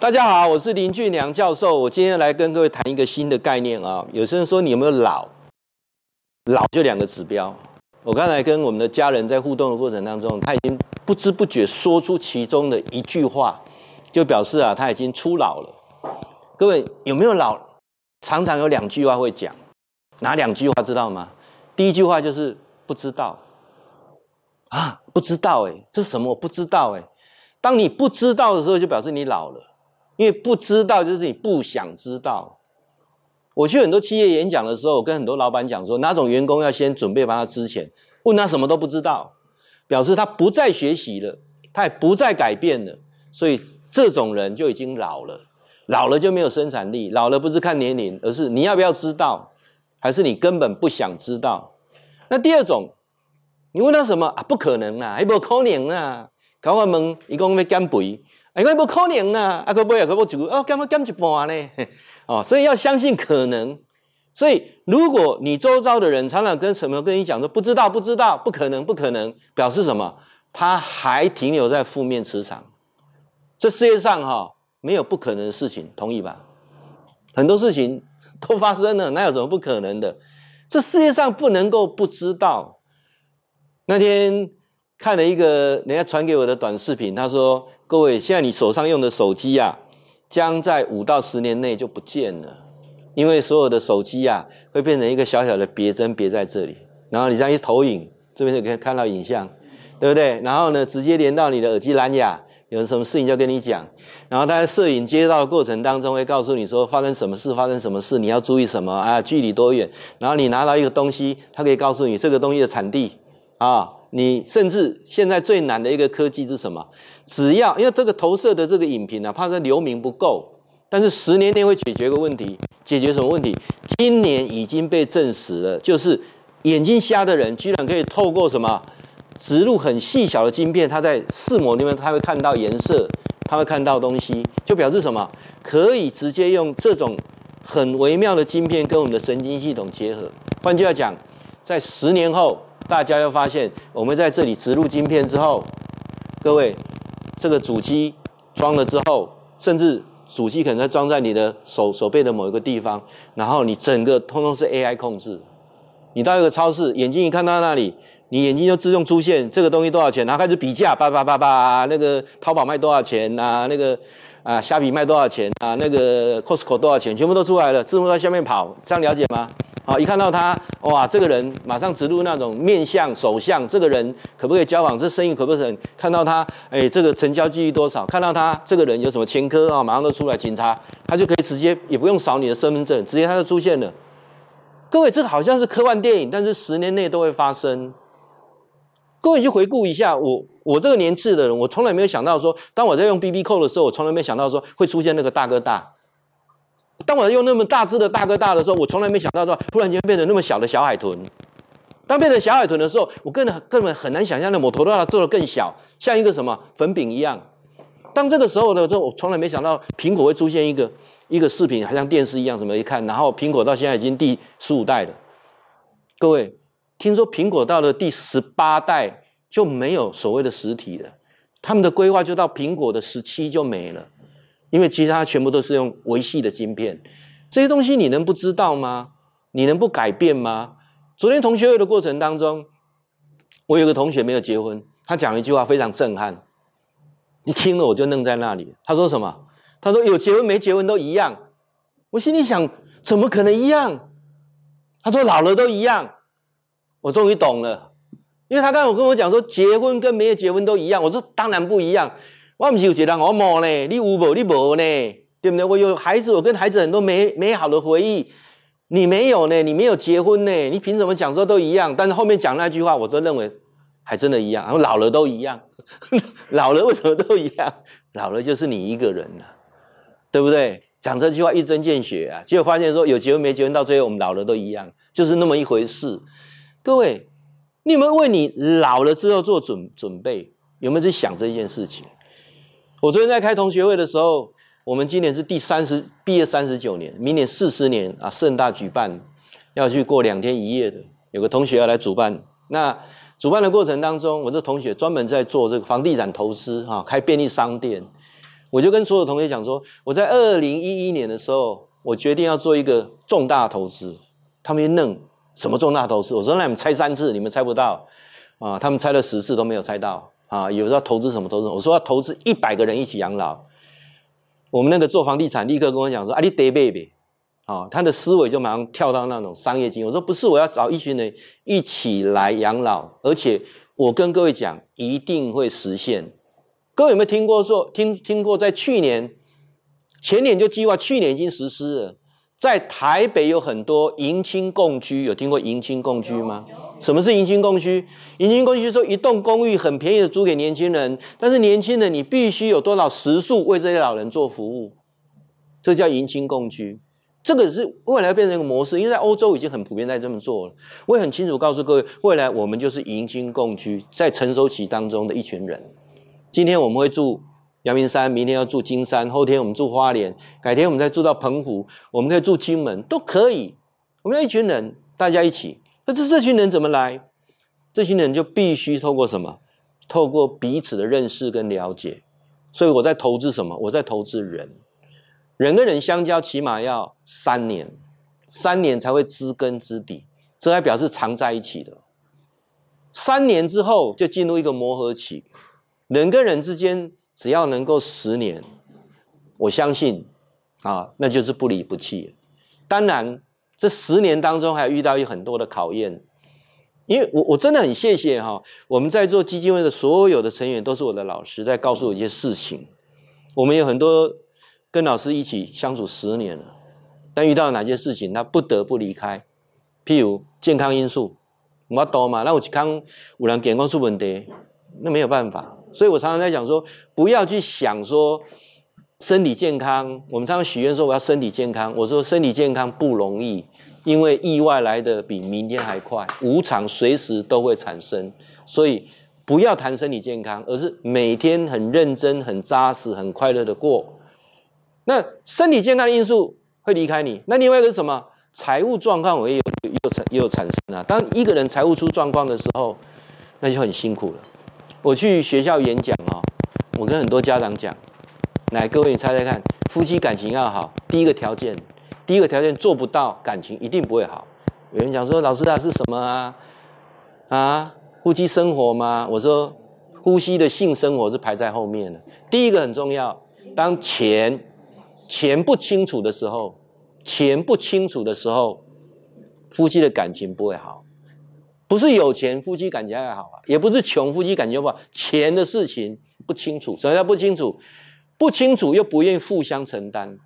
大家好，我是林俊良教授。我今天来跟各位谈一个新的概念啊。有些人说你有没有老？老就两个指标。我刚才跟我们的家人在互动的过程当中，他已经不知不觉说出其中的一句话，就表示啊他已经初老了。各位有没有老？常常有两句话会讲，哪两句话知道吗？第一句话就是不知道啊，不知道哎，这是什么？我不知道哎。当你不知道的时候，就表示你老了。因为不知道就是你不想知道。我去很多企业演讲的时候，我跟很多老板讲说，哪种员工要先准备帮他资遣，问他什么都不知道，表示他不再学习了，他也不再改变了，所以这种人就已经老了，老了就没有生产力，老了不是看年龄，而是你要不要知道，还是你根本不想知道。那第二种，你问他什么啊？不可能啊，还不可能啊，搞我们一共要减肥。哎，我不可能啊！啊，可不可以？可不可以？哦，干嘛干一半呢？哦，所以要相信可能。所以，如果你周遭的人常常跟什么跟你讲说不知道、不知道、不可能、不可能，表示什么？他还停留在负面磁场。这世界上哈、哦、没有不可能的事情，同意吧？很多事情都发生了，哪有什么不可能的？这世界上不能够不知道。那天看了一个人家传给我的短视频，他说。各位，现在你手上用的手机啊，将在五到十年内就不见了，因为所有的手机啊，会变成一个小小的别针别在这里，然后你这样一投影，这边就可以看到影像，对不对？然后呢，直接连到你的耳机蓝牙，有什么事情就跟你讲，然后他在摄影接到的过程当中会告诉你说发生什么事，发生什么事，你要注意什么啊，距离多远，然后你拿到一个东西，他可以告诉你这个东西的产地啊。你甚至现在最难的一个科技是什么？只要因为这个投射的这个影片呢，怕是流明不够，但是十年内会解决一个问题，解决什么问题？今年已经被证实了，就是眼睛瞎的人居然可以透过什么植入很细小的晶片，它在视膜里面，它会看到颜色，它会看到东西，就表示什么？可以直接用这种很微妙的晶片跟我们的神经系统结合。换句话讲，在十年后。大家又发现，我们在这里植入晶片之后，各位，这个主机装了之后，甚至主机可能在装在你的手手背的某一个地方，然后你整个通通是 AI 控制。你到一个超市，眼睛一看到那里，你眼睛就自动出现这个东西多少钱，然后开始比价，叭叭叭叭，那个淘宝卖多少钱啊？那个啊，虾皮卖多少钱啊？那个 Costco 多少钱？全部都出来了，字幕在下面跑，这样了解吗？好，一看到他，哇，这个人马上植入那种面相、手相，这个人可不可以交往？这生意可不可以？看到他，哎，这个成交几率多少？看到他这个人有什么前科啊？马上都出来，警察他就可以直接也不用扫你的身份证，直接他就出现了。各位，这个好像是科幻电影，但是十年内都会发生。各位去回顾一下，我我这个年次的人，我从来没有想到说，当我在用 BB 扣的时候，我从来没想到说会出现那个大哥大。当我用那么大只的大哥大的时候，我从来没想到说，突然间变成那么小的小海豚。当变成小海豚的时候，我根本根本很难想象那摩托罗拉做的更小，像一个什么粉饼一样。当这个时候的时候，我从来没想到苹果会出现一个一个视频，还像电视一样什么一看，然后苹果到现在已经第十五代了。各位，听说苹果到了第十八代就没有所谓的实体了，他们的规划就到苹果的十七就没了。因为其他全部都是用维系的晶片，这些东西你能不知道吗？你能不改变吗？昨天同学会的过程当中，我有个同学没有结婚，他讲一句话非常震撼，你听了我就愣在那里。他说什么？他说有结婚没结婚都一样。我心里想，怎么可能一样？他说老了都一样。我终于懂了，因为他刚才跟我讲说，结婚跟没有结婚都一样。我说当然不一样。我不是有一人我冇呢，你有冇？你冇呢？对不对？我有孩子，我跟孩子很多美美好的回忆。你没有呢？你没有结婚呢？你凭什么讲说都一样？但是后面讲那句话，我都认为还真的一样。然后老了都一样，老了为什么都一样？老了就是你一个人了，对不对？讲这句话一针见血啊！结果发现说有结婚没结婚，到最后我们老了都一样，就是那么一回事。各位，你有没有为你老了之后做准准备？有没有去想这件事情？我昨天在开同学会的时候，我们今年是第三十毕业三十九年，明年四十年啊，盛大举办，要去过两天一夜的。有个同学要来主办，那主办的过程当中，我这同学专门在做这个房地产投资哈，开便利商店。我就跟所有同学讲说，我在二零一一年的时候，我决定要做一个重大投资。他们一愣，什么重大投资？我说那你们猜三次，你们猜不到啊？他们猜了十次都没有猜到啊！有时候投资什么投资？我说要投资一百个人一起养老。我们那个做房地产立刻跟我讲说啊，你得背背啊！他的思维就马上跳到那种商业经。我说不是，我要找一群人一起来养老，而且我跟各位讲，一定会实现。各位有没有听过说听听过在去年、前年就计划，去年已经实施了。在台北有很多迎亲共居，有听过迎亲共居吗？什么是迎亲共居？迎亲共居说一栋公寓很便宜的租给年轻人，但是年轻人你必须有多少时数为这些老人做服务，这叫迎亲共居。这个是未来变成一个模式，因为在欧洲已经很普遍在这么做了。我也很清楚告诉各位，未来我们就是迎亲共居，在成熟期当中的一群人。今天我们会住阳明山，明天要住金山，后天我们住花莲，改天我们再住到澎湖，我们可以住金门，都可以。我们要一群人，大家一起。可是这群人怎么来？这群人就必须透过什么？透过彼此的认识跟了解。所以我在投资什么？我在投资人。人跟人相交，起码要三年，三年才会知根知底，这还表示常在一起的。三年之后就进入一个磨合期。人跟人之间，只要能够十年，我相信啊，那就是不离不弃。当然，这十年当中还遇到有很多的考验，因为我我真的很谢谢哈，我们在做基金会的所有的成员都是我的老师，在告诉我一些事情。我们有很多跟老师一起相处十年了，但遇到哪些事情，他不得不离开。譬如健康因素，我多嘛，那我去看有人健康出问题，那没有办法。所以我常常在讲说，不要去想说身体健康。我们常常许愿说我要身体健康。我说身体健康不容易，因为意外来的比明天还快，无常随时都会产生。所以不要谈身体健康，而是每天很认真、很扎实、很快乐的过。那身体健康的因素会离开你，那另外一个是什么？财务状况也有也有产也有产生啊。当一个人财务出状况的时候，那就很辛苦了。我去学校演讲哦，我跟很多家长讲，来，各位你猜猜看，夫妻感情要好，第一个条件，第一个条件做不到，感情一定不会好。有人讲说，老师啊是什么啊？啊，夫妻生活吗？我说，夫妻的性生活是排在后面的。第一个很重要，当钱钱不清楚的时候，钱不清楚的时候，夫妻的感情不会好。不是有钱夫妻感情还好啊，也不是穷夫妻感情不好，钱的事情不清楚，什么叫不清楚？不清楚又不愿意互相承担。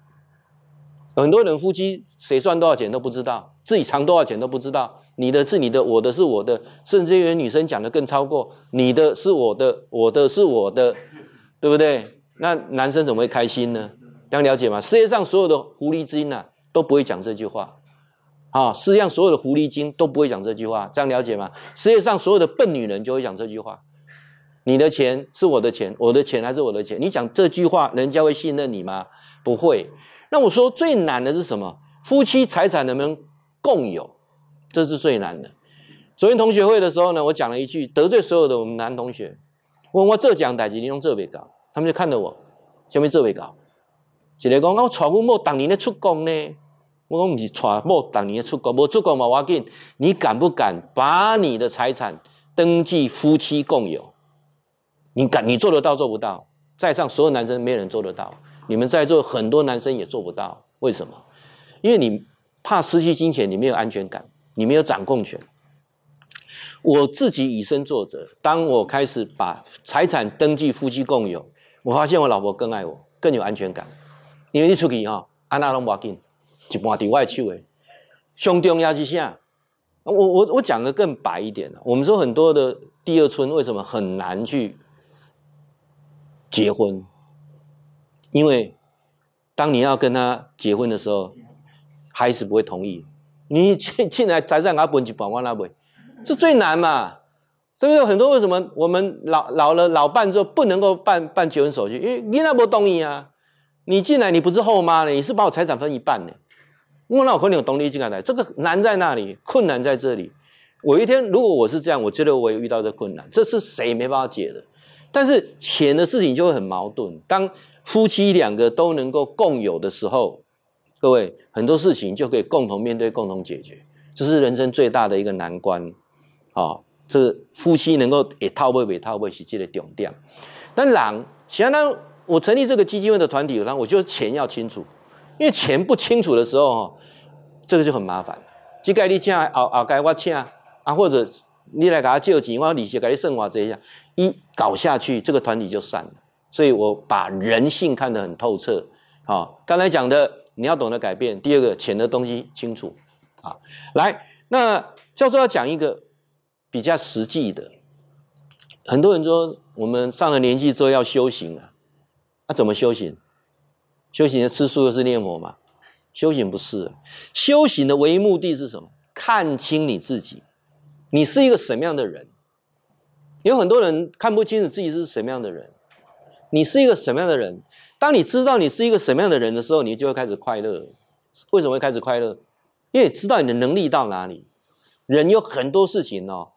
很多人夫妻谁赚多少钱都不知道，自己藏多少钱都不知道。你的是你的，我的是我的，甚至有女生讲的更超过，你的是我的，我的是我的，对不对？那男生怎么会开心呢？这样了解吗？世界上所有的狐狸精啊，都不会讲这句话。啊，世界上所有的狐狸精都不会讲这句话，这样了解吗？世界上所有的笨女人就会讲这句话：你的钱是我的钱，我的钱还是我的钱。你讲这句话，人家会信任你吗？不会。那我说最难的是什么？夫妻财产能不能共有？这是最难的。昨天同学会的时候呢，我讲了一句得罪所有的我们男同学，问我这讲代志，你用这边搞，他们就看着我，下面这边搞，一个讲我娶妇某当年的出宫呢。我讲不是传某当年出国，没出国嘛，我紧，你敢不敢把你的财产登记夫妻共有？你敢？你做得到做不到？在上所有男生没有人做得到，你们在座很多男生也做不到。为什么？因为你怕失去金钱，你没有安全感，你没有掌控权。我自己以身作则，当我开始把财产登记夫妻共有，我发现我老婆更爱我，更有安全感。因为你出去哈，安娜拢无要紧。一半伫我的手诶，上重要是啥？我我我讲的更白一点，我们说很多的第二春为什么很难去结婚？因为当你要跟他结婚的时候，还是不会同意。你进进来财产给他分一半，我哪会？这最难嘛？对不对？很多为什么我们老老了老伴之后不能够办办结婚手续？因为你那不同意啊！你进来你不是后妈呢，你是把我财产分一半呢。我那我可能有动力进来，这个难在哪里？困难在这里。我一天如果我是这样，我觉得我也遇到这困难，这是谁没办法解的？但是钱的事情就会很矛盾。当夫妻两个都能够共有的时候，各位很多事情就可以共同面对、共同解决，这是人生最大的一个难关啊、哦！这夫妻能够一套不一套不是这个重点。但人想当我成立这个基金会的团体，然后我就钱要清楚，因为钱不清楚的时候，这个就很麻烦。即个你请，后后该我请啊，或者你来给他借钱，我利息给你算我这一下，一搞下去，这个团体就散了。所以我把人性看得很透彻。好，刚才讲的你要懂得改变。第二个，钱的东西清楚。啊，来，那教授要讲一个比较实际的。很多人说。我们上了年纪之后要修行啊，那、怎么修行？修行的吃素又是念佛吗？修行不是，修行的唯一目的是什么？看清你自己，你是一个什么样的人？有很多人看不清楚自己是什么样的人。你是一个什么样的人？当你知道你是一个什么样的人的时候，你就会开始快乐。为什么会开始快乐？因为知道你的能力到哪里。人有很多事情哦。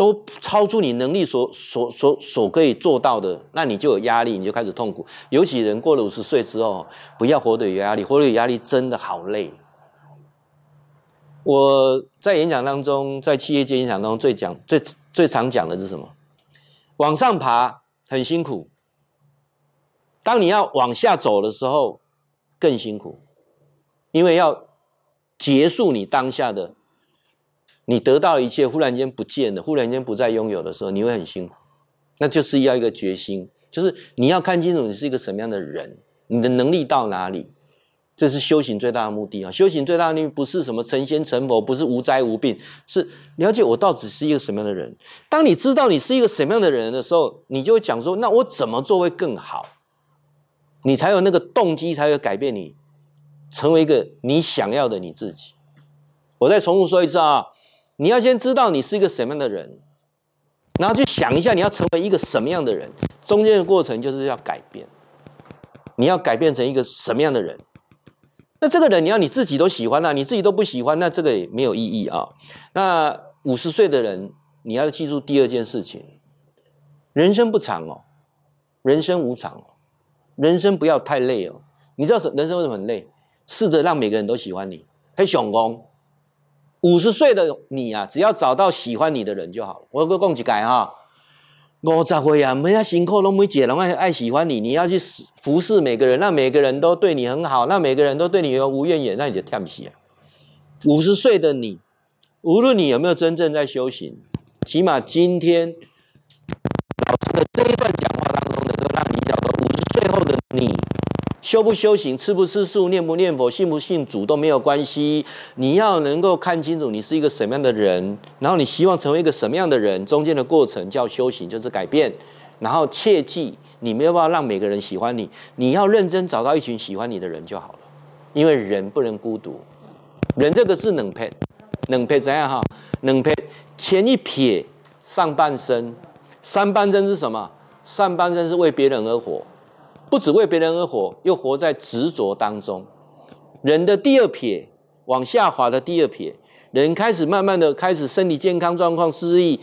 都超出你能力所所所所可以做到的，那你就有压力，你就开始痛苦。尤其人过了五十岁之后，不要活得有压力，活得有压力真的好累。我在演讲当中，在企业界演讲当中最讲最最常讲的是什么？往上爬很辛苦，当你要往下走的时候更辛苦，因为要结束你当下的。你得到一切，忽然间不见了，忽然间不再拥有的时候，你会很辛苦。那就是要一个决心，就是你要看清楚你是一个什么样的人，你的能力到哪里，这是修行最大的目的啊！修行最大的目的不是什么成仙成佛，不是无灾无病，是了解我到底是一个什么样的人。当你知道你是一个什么样的人的时候，你就会讲说：那我怎么做会更好？你才有那个动机，才会改变你，成为一个你想要的你自己。我再重复说一次啊！你要先知道你是一个什么样的人，然后去想一下你要成为一个什么样的人，中间的过程就是要改变。你要改变成一个什么样的人？那这个人你要你自己都喜欢啊，你自己都不喜欢，那这个也没有意义啊。那五十岁的人，你要记住第二件事情：人生不长哦，人生无常哦，人生不要太累哦。你知道人生为什么很累？试着让每个人都喜欢你，很成功。五十岁的你啊，只要找到喜欢你的人就好了。我讲一改哈，五十岁啊，没那辛苦，都没解，然后爱喜欢你，你要去服侍每个人，让每个人都对你很好，让每个人都对你有无怨言，那你就跳不起啊。五十岁的你，无论你有没有真正在修行，起码今天老师的这一段讲话当中，能够让你找到五十岁后的。修不修行，吃不吃素，念不念佛，信不信主都没有关系。你要能够看清楚你是一个什么样的人，然后你希望成为一个什么样的人，中间的过程叫修行，就是改变。然后切记，你没有办法让每个人喜欢你，你要认真找到一群喜欢你的人就好了。因为人不能孤独，人这个是两撇，能撇怎样哈？能撇前一撇上半身，上半身是什么？上半身是为别人而活。不只为别人而活，又活在执着当中。人的第二撇往下滑的第二撇，人开始慢慢的开始身体健康状况失意，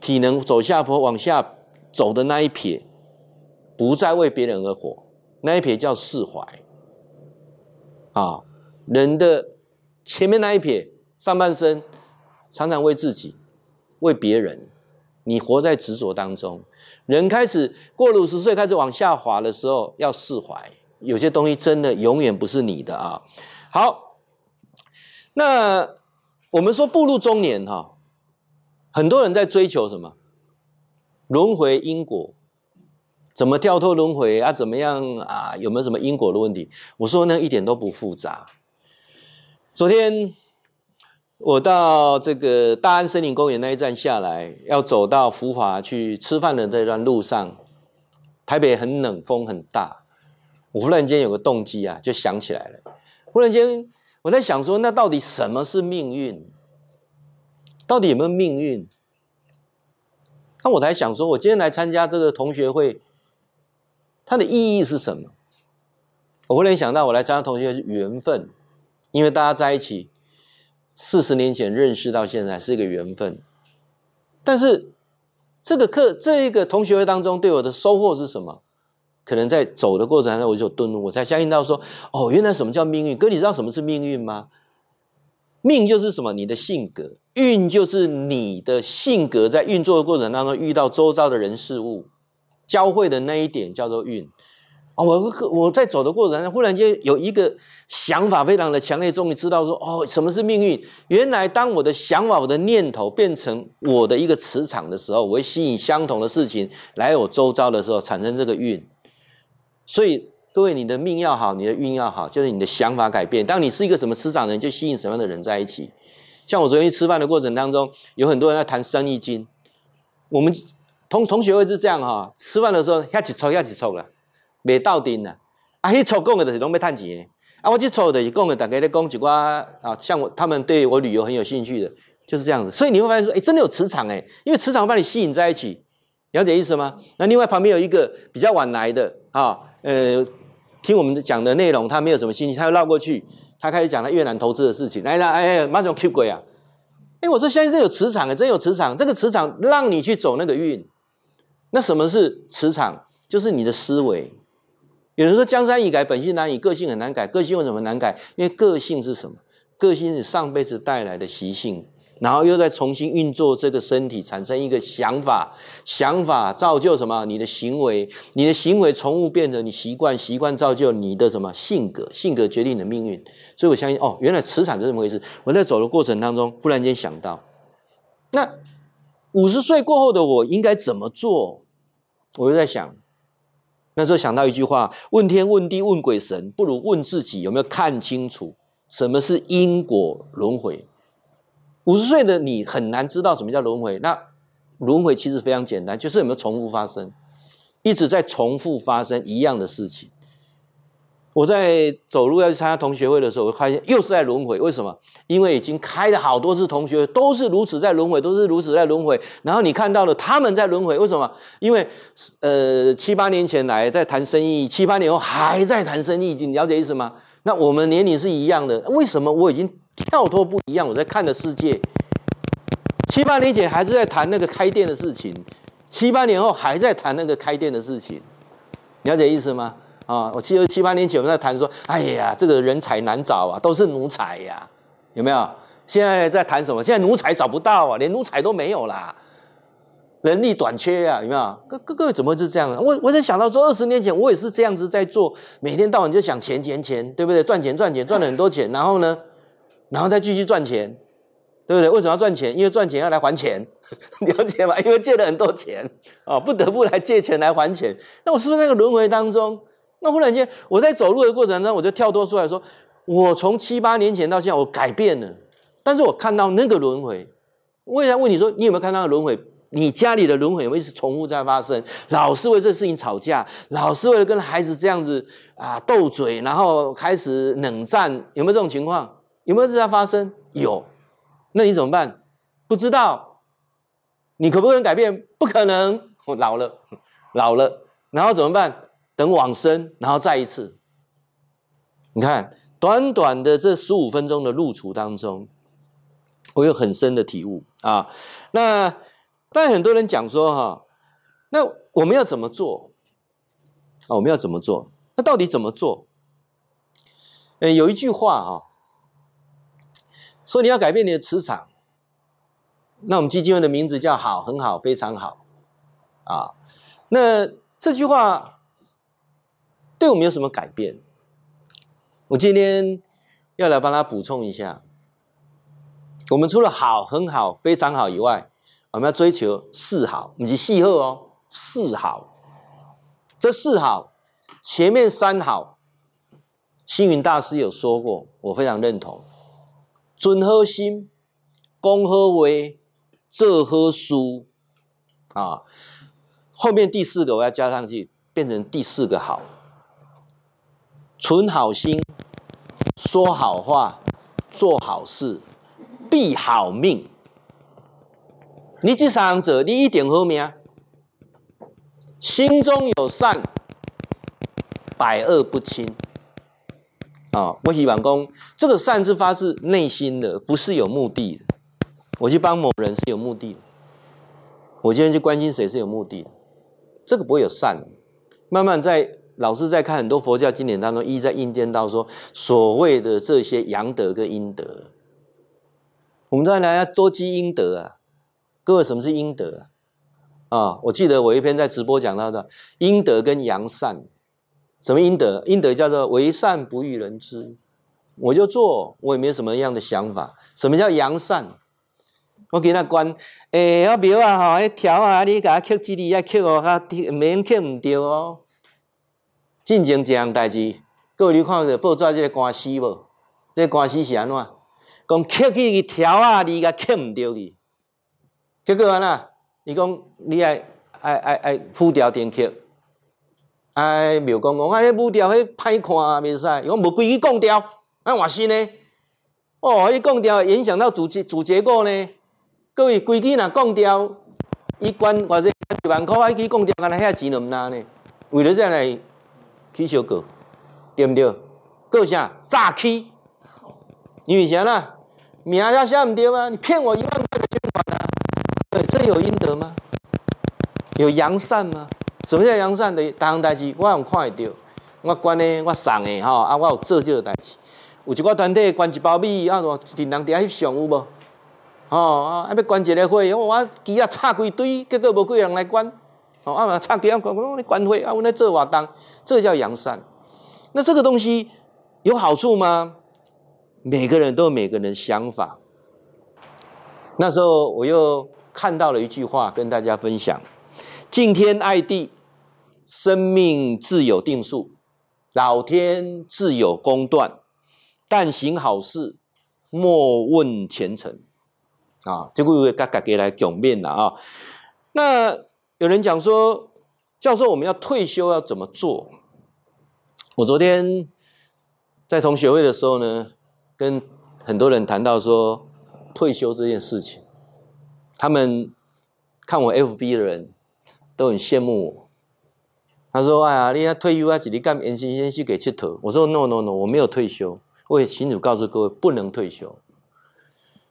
体能走下坡往下走的那一撇，不再为别人而活，那一撇叫释怀。啊，人的前面那一撇上半身常常为自己，为别人。你活在执着当中，人开始过了五十岁，开始往下滑的时候，要释怀。有些东西真的永远不是你的啊。好，那我们说步入中年哈，很多人在追求什么？轮回因果，怎么跳脱轮回啊？怎么样啊？有没有什么因果的问题？我说那一点都不复杂。昨天。我到这个大安森林公园那一站下来，要走到福华去吃饭的这段路上，台北很冷，风很大。我忽然间有个动机啊，就想起来了。忽然间我在想说，那到底什么是命运？到底有没有命运？那我才想说，我今天来参加这个同学会，它的意义是什么？我忽然想到，我来参加同学会是缘分，因为大家在一起。四十年前认识到现在是一个缘分，但是这个课这一个同学会当中对我的收获是什么？可能在走的过程当中，我就顿悟，我才相信到说，哦，原来什么叫命运？哥，你知道什么是命运吗？命就是什么？你的性格，运就是你的性格在运作的过程当中遇到周遭的人事物交汇的那一点叫做运。啊，我我在走的过程，忽然间有一个想法非常的强烈，终于知道说，哦，什么是命运？原来当我的想法、我的念头变成我的一个磁场的时候，我会吸引相同的事情来我周遭的时候，产生这个运。所以各位，你的命要好，你的运要好，就是你的想法改变。当你是一个什么磁场的人，就吸引什么样的人在一起。像我昨天吃饭的过程当中，有很多人在谈生意经。我们同同学会是这样哈，吃饭的时候一起抽，一起抽了。没到顶了，啊！迄抽讲的就是拢要趁钱，啊！我去抽的是讲的，大家咧讲一寡啊，像我他们对我旅游很有兴趣的，就是这样子。所以你会发现说，哎，真的有磁场哎，因为磁场会把你吸引在一起，了解意思吗？那另外旁边有一个比较晚来的啊，呃，听我们讲的内容，他没有什么兴趣，他又绕过去，他开始讲他越南投资的事情，来来，哎，马上 keep 鬼啊！哎，我说现在真有磁场啊，真有磁场，这个磁场让你去走那个运。那什么是磁场？就是你的思维。有人说江山易改，本性难移，个性很难改。个性为什么难改？因为个性是什么？个性是上辈子带来的习性，然后又再重新运作这个身体，产生一个想法，想法造就什么？你的行为，你的行为从物变成你习惯，习惯造就你的什么性格？性格决定你的命运。所以我相信，哦，原来磁场是这么回事。我在走的过程当中，忽然间想到，那五十岁过后的我应该怎么做？我就在想。那时候想到一句话：问天问地问鬼神，不如问自己有没有看清楚什么是因果轮回。五十岁的你很难知道什么叫轮回。那轮回其实非常简单，就是有没有重复发生，一直在重复发生一样的事情。我在走路要去参加同学会的时候，我发现又是在轮回。为什么？因为已经开了好多次同学会，都是如此在轮回，都是如此在轮回。然后你看到了他们在轮回，为什么？因为呃七八年前来在谈生意，七八年后还在谈生意，你了解意思吗？那我们年龄是一样的，为什么我已经跳脱不一样？我在看的世界，七八年前还是在谈那个开店的事情，七八年后还在谈那个开店的事情，了解意思吗？啊，我记得七八年前我们在谈说，哎呀，这个人才难找啊，都是奴才呀，有没有？现在在谈什么？现在奴才找不到啊，连奴才都没有啦，人力短缺呀，有没有？各各各位怎么会是这样？我我在想到说，二十年前我也是这样子在做，每天到晚就想钱钱钱，对不对？赚钱赚钱赚了很多钱，然后呢，然后再继续赚钱。对不对？为什么要赚钱？因为赚钱要来还钱，了解吗？因为借了很多钱啊，不得不来借钱来还钱。那我是不是那个轮回当中？那忽然间，我在走路的过程中，我就跳脱出来说：我从七八年前到现在，我改变了。但是我看到那个轮回，我也想问你说：你有没有看到轮回？你家里的轮回有没有一直重复在发生？老是为这事情吵架，老是为了跟孩子这样子啊斗嘴，然后开始冷战，有没有这种情况？有没有这在发生？有。那你怎么办？不知道。你可不可能改变？不可能。我老了，老了，然后怎么办？等往生，然后再一次。你看，短短的这十五分钟的路途当中，我有很深的体悟啊。那但很多人讲说哈，那我们要怎么做？啊，我们要怎么做？那到底怎么做？呃，有一句话啊。说你要改变你的磁场，那我们基金会的名字叫“好”，很好，非常好，啊，那这句话对我们有什么改变？我今天要来帮他补充一下。我们除了“好”、“很好”、“非常好”以外，我们要追求“四好”，不是“四好”哦，“四好”。这“四好”前面三好，星云大师有说过，我非常认同。尊和心，讲好话，做好事啊！后面第四个我要加上去，变成第四个好。存好心，说好话，做好事，必好命。你这三者，你一定好命。心中有善，百恶不侵。啊，我希望讲，这个善是发自内心的，不是有目的的。我去帮某人是有目的，我今天去关心谁是有目的的，这个不会有善。慢慢在老师在看很多佛教经典当中，一直在印证到说，所谓的这些阳德跟阴德，我们当然要多积阴德啊。各位，什么是阴德啊？啊，我记得我一篇在直播讲到的阴德跟阳善。什么阴德？阴德叫做为善不欲人知，我就做，我也没有什么样的想法。什么叫阳善？我给他关，诶、欸，我庙啊，吼，一条啊，你给他刻字里，要刻哦，他免刻唔掉哦。进前一样代志，各位你看着报纸这个官司无？这个官司是安怎？讲刻去条啊，你甲刻唔着去，结果安怎？伊讲你爱爱爱爱浮雕点刻，哎，庙公讲，哎，浮雕迄歹看啊，袂使。伊讲无规矩讲掉，哎，换新呢？哦，伊讲掉影响到主结主结构呢？各位规矩若讲掉，伊关或者一万块，伊去讲掉，干那遐钱都毋拿呢？为了这样来起小过，对毋对？过啥？诈欺？因为啥啦？名也写毋对啊！你骗我一万块的捐款啊！对，这有阴德吗？有扬善吗？什么叫扬善的？逐项代志我用看会到，我捐的，我送的，吼啊，我有做这个代志。有一个团体捐一包米，啊，我人人伫遐翕相有无？哦啊，要捐一个会，我机啊插规堆，结果无几个人来捐。哦啊，插几啊，讲你捐会啊，我来做活动，这叫扬善。那这个东西有好处吗？每个人都有每个人的想法。那时候我又看到了一句话，跟大家分享：敬天爱地，生命自有定数，老天自有公断。但行好事，莫问前程。啊，这个给大家来讲面了啊。那有人讲说，教授，我们要退休要怎么做？我昨天在同学会的时候呢，跟很多人谈到说退休这件事情，他们看我 FB 的人都很羡慕我。他说：“哎呀，你要退休啊，自己干延薪先去给佚佗。”我说：“No No No，我没有退休。我也清楚告诉各位，不能退休。”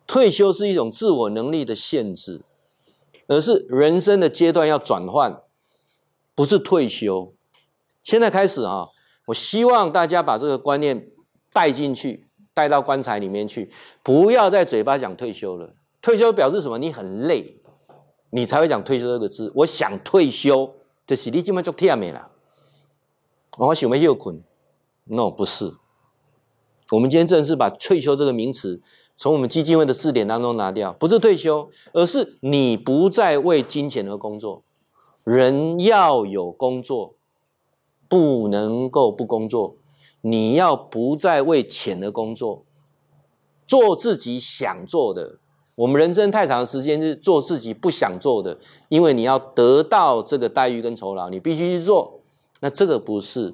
退休是一种自我能力的限制，而是人生的阶段要转换，不是退休。现在开始啊，我希望大家把这个观念带进去，带到棺材里面去，不要在嘴巴讲退休了。退休表示什么？你很累，你才会讲退休这个字。我想退休，就是你今晚就天没了。我想没有困，no 不是。我们今天正式把退休这个名词。从我们基金会的字典当中拿掉，不是退休，而是你不再为金钱而工作。人要有工作，不能够不工作。你要不再为钱而工作，做自己想做的。我们人生太长的时间是做自己不想做的，因为你要得到这个待遇跟酬劳，你必须去做。那这个不是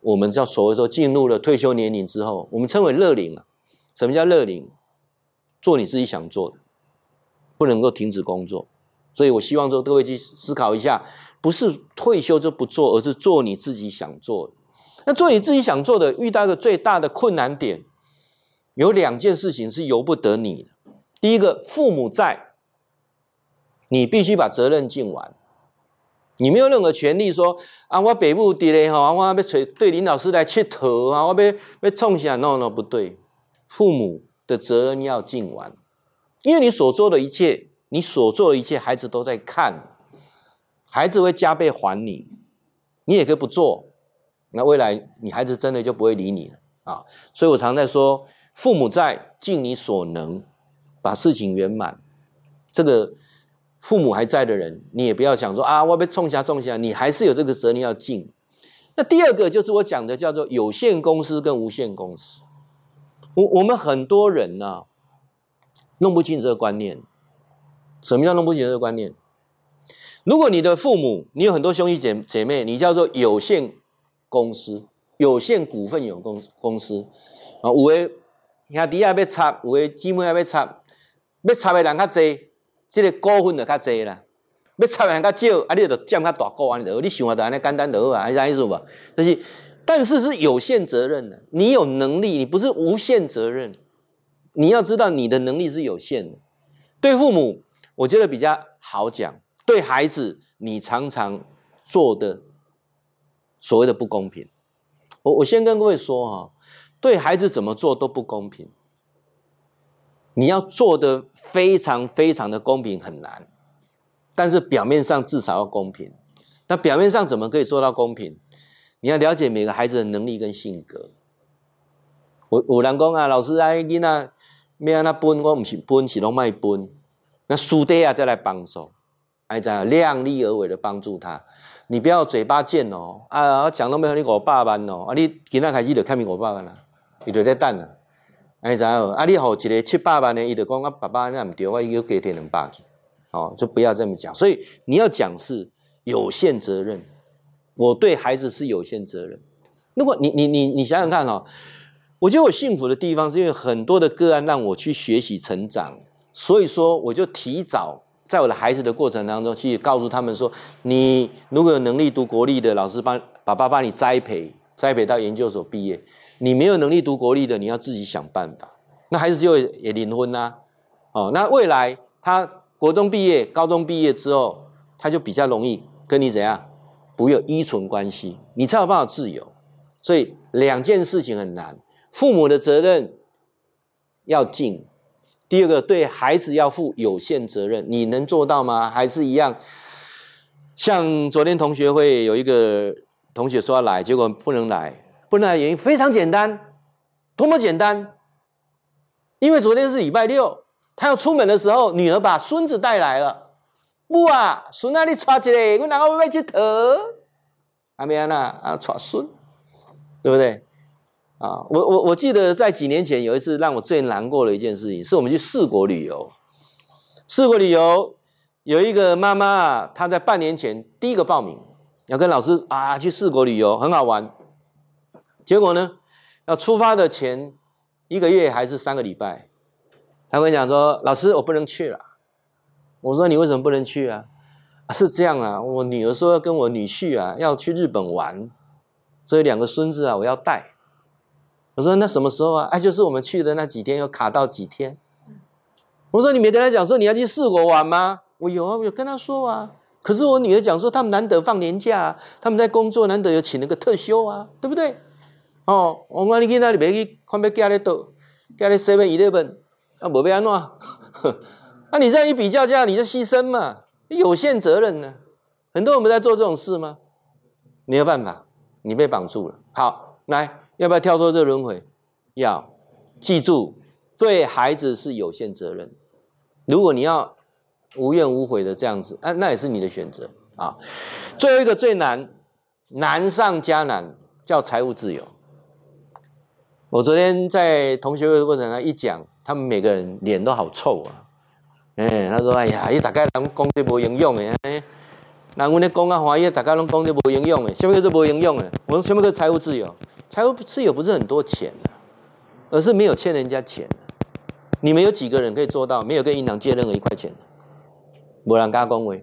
我们叫所谓说进入了退休年龄之后，我们称为乐龄啊。什么叫乐龄？做你自己想做的，不能够停止工作。所以我希望说各位去思考一下，不是退休就不做，而是做你自己想做的。那做你自己想做的，遇到一个最大的困难点，有两件事情是由不得你的。第一个，父母在，你必须把责任尽完。你没有任何权利说啊，我北部地嘞哈，我要找对林老师来切头啊，我要要冲下，no no 不对。父母的责任要尽完，因为你所做的一切，你所做的一切，孩子都在看，孩子会加倍还你。你也可以不做，那未来你孩子真的就不会理你了啊！所以我常在说，父母在，尽你所能，把事情圆满。这个父母还在的人，你也不要想说啊，我被冲下冲下，你还是有这个责任要尽。那第二个就是我讲的叫做有限公司跟无限公司。我我们很多人呢、啊，弄不清这个观念。什么叫弄不清这个观念？如果你的父母，你有很多兄弟姐姐妹，你叫做有限公司、有限股份有公公司啊，有的兄弟啊要插，有的姊妹也要插，要插的人较侪，这个股份就较侪啦。要插的人较少，啊，你就占较大股，安尼就好，你想法就安尼简单就好啊，你知意思无？就是。但是是有限责任的，你有能力，你不是无限责任。你要知道你的能力是有限的。对父母，我觉得比较好讲；对孩子，你常常做的所谓的不公平。我我先跟各位说哈，对孩子怎么做都不公平。你要做的非常非常的公平很难，但是表面上至少要公平。那表面上怎么可以做到公平？你要了解每个孩子的能力跟性格。我有人讲啊，老师啊，囡仔要安那分，我不是分，是拢卖分。那输爹啊，再来帮助，哎，这样量力而为的帮助他。你不要嘴巴贱哦，啊，讲都没有你五百万哦，啊，你今仔开始就看你五百万了，你就在等了。哎，怎样？啊，你好，一个七百万的，伊就讲啊，爸爸那唔对，我一个给天两百去，哦，就不要这么讲。所以你要讲是有限责任，我对孩子是有限责任。如果你你你你想想看哦，我觉得我幸福的地方是因为很多的个案让我去学习成长，所以说我就提早在我的孩子的过程当中去告诉他们说，你如果有能力读国立的，老师帮爸爸帮你栽培，栽培到研究所毕业。你没有能力读国立的，你要自己想办法。那孩子就也离婚呐，哦，那未来他国中毕业、高中毕业之后，他就比较容易跟你怎样，不有依存关系，你才有办法自由。所以两件事情很难，父母的责任要尽，第二个对孩子要负有限责任，你能做到吗？还是一样？像昨天同学会有一个同学说要来，结果不能来。不能来原因非常简单，多么简单！因为昨天是礼拜六，他要出门的时候，女儿把孙子带来了。不啊，孙哪里抓起来？我哪个要去偷？阿妹啊，啊，抓孙，对不对？啊，我我我记得在几年前有一次让我最难过的一件事情，是我们去四国旅游。四国旅游有一个妈妈，她在半年前第一个报名，要跟老师啊去四国旅游，很好玩。结果呢？要出发的前一个月还是三个礼拜，她跟我讲说：“老师，我不能去了。”我说：“你为什么不能去啊？”啊，是这样啊，我女儿说要跟我女婿啊要去日本玩，所以两个孙子啊我要带。我说：“那什么时候啊？”哎，就是我们去的那几天，要卡到几天。我说：“你没跟他讲说你要去四国玩吗？”我有啊，我有跟他说啊。可是我女儿讲说他们难得放年假，他们在工作，难得有请了个特休啊，对不对？哦，我讲你去那里别去，看要加咧多，加咧 seven eleven，啊，无要安怎？那你这样一比较，这样你就牺牲嘛，有限责任呢。很多人不在做这种事吗？没有办法，你被绑住了。好，来，要不要跳脱这轮回？要，记住，对孩子是有限责任。如果你要无怨无悔的这样子，啊，那也是你的选择啊。最后一个最难，难上加难，叫财务自由。我昨天在同学会的过程中一讲，他们每个人脸都好臭啊！哎，他说：“哎呀，你大概拢讲这无营养的，哎，那我咧讲啊，华业大概拢讲这无营养的，什么叫做无营养的？我说什么叫财务自由？财务自由不是很多钱，而是没有欠人家钱。你们有几个人可以做到没有跟银行借任何一块钱？没人敢讲话，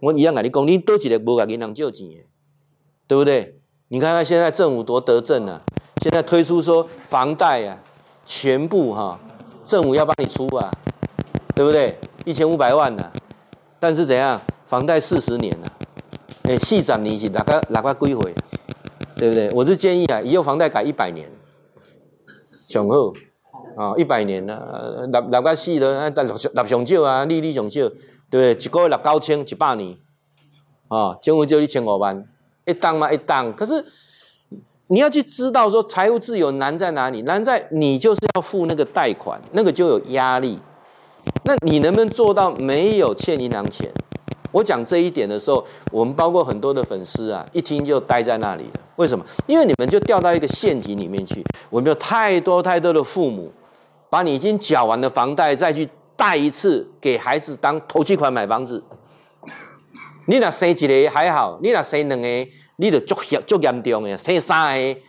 我一样跟你讲，你多几个无跟银行借钱的，对不对？你看看现在政府多得政啊！现在推出说房贷啊，全部哈、政府要帮你出啊，对不对？一千五百万呢、啊，但是怎样？房贷四十年了、啊，哎，细涨利息，哪个哪个归回？对不对？我是建议啊，以后房贷改一百年，上好啊，一百年呢，六六个四的，但六六上少啊，利率上少，对不对？一个月六九千，一百年，啊，政府就一千五万，一档嘛一档，可是。你要去知道说财务自由难在哪里？难在你就是要付那个贷款，那个就有压力。那你能不能做到没有欠银行钱？我讲这一点的时候，我们包括很多的粉丝啊，一听就呆在那里了。为什么？因为你们就掉到一个陷阱里面去。我们有太多太多的父母，把你已经缴完的房贷再去贷一次给孩子当头期款买房子。你那生一个还好，你那生两个。你就足严足严重的，生三个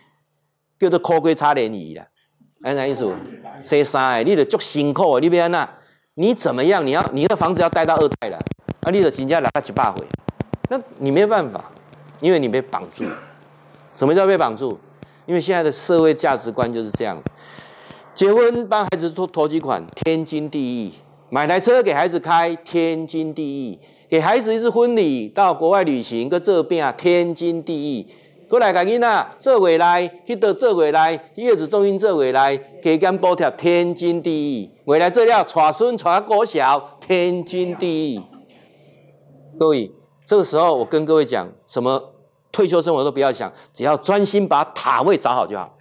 叫做苦瓜差连鱼啦，安怎意思？生三个你就足辛苦的，你要安怎？你怎么样？你要你的房子要贷到二代了，啊，你的人家来个几百回，那你没办法，因为你被绑住。什么叫被绑住？因为现在的社会价值观就是这样：结婚帮孩子拖头期款，天经地义；买台车给孩子开，天经地义。给孩子一次婚礼，到国外旅行，搁这边啊，天经地义。过来赶紧呐，做回来，去到做回来，月子中心做回来，加减补贴，天经地义。未来做了，带孙带国小，天经地义。各位，这个时候我跟各位讲，什么退休生活都不要想，只要专心把塔位找好就好，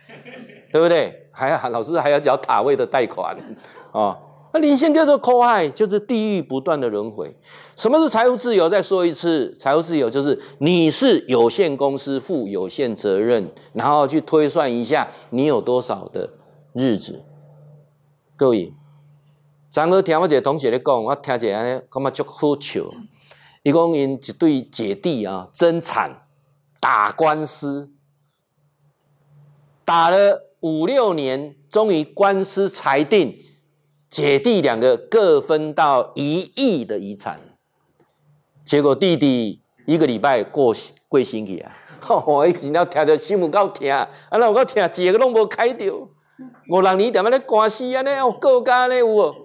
对不对？还要老师还要缴塔位的贷款哦。那领先叫做苦海，就是地狱不断的轮回。什么是财务自由？再说一次，财务自由就是你是有限公司负有限责任，然后去推算一下你有多少的日子。各位，昨个听我一个同学咧讲，我听一下咧，感觉足好笑。伊讲因一对姐弟啊，争产打官司，打了五六年，终于官司裁定。姐弟两个各分到一亿的遗产，结果弟弟一个礼拜过贵星期啊！我一直要听到心有够痛，啊，那我够痛，一个拢无开掉，五六年点么咧官司啊？呢，告家咧有无？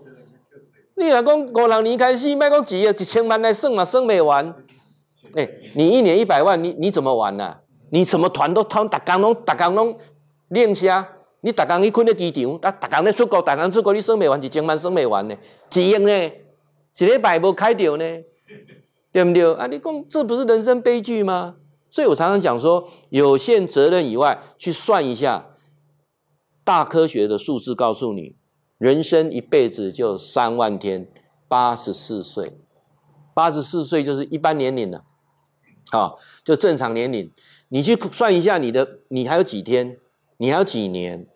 你若讲五六年开始，卖讲几亿、一千万来算嘛，算没完。哎，你一年一百万，你你怎么玩呐、啊？你什么团都通，逐工拢逐工拢练下。你逐工去困在机场，啊，逐工咧出国，逐工出国，你算未完一千万，算未完呢？一亿呢？一礼拜无开掉呢？对不对？啊，你讲这不是人生悲剧吗？所以我常常讲说，有限责任以外，去算一下大科学的数字，告诉你，人生一辈子就三万天，八十四岁，八十四岁就是一般年龄了，啊，就正常年龄。你去算一下你的，你还有几天？你还有几年？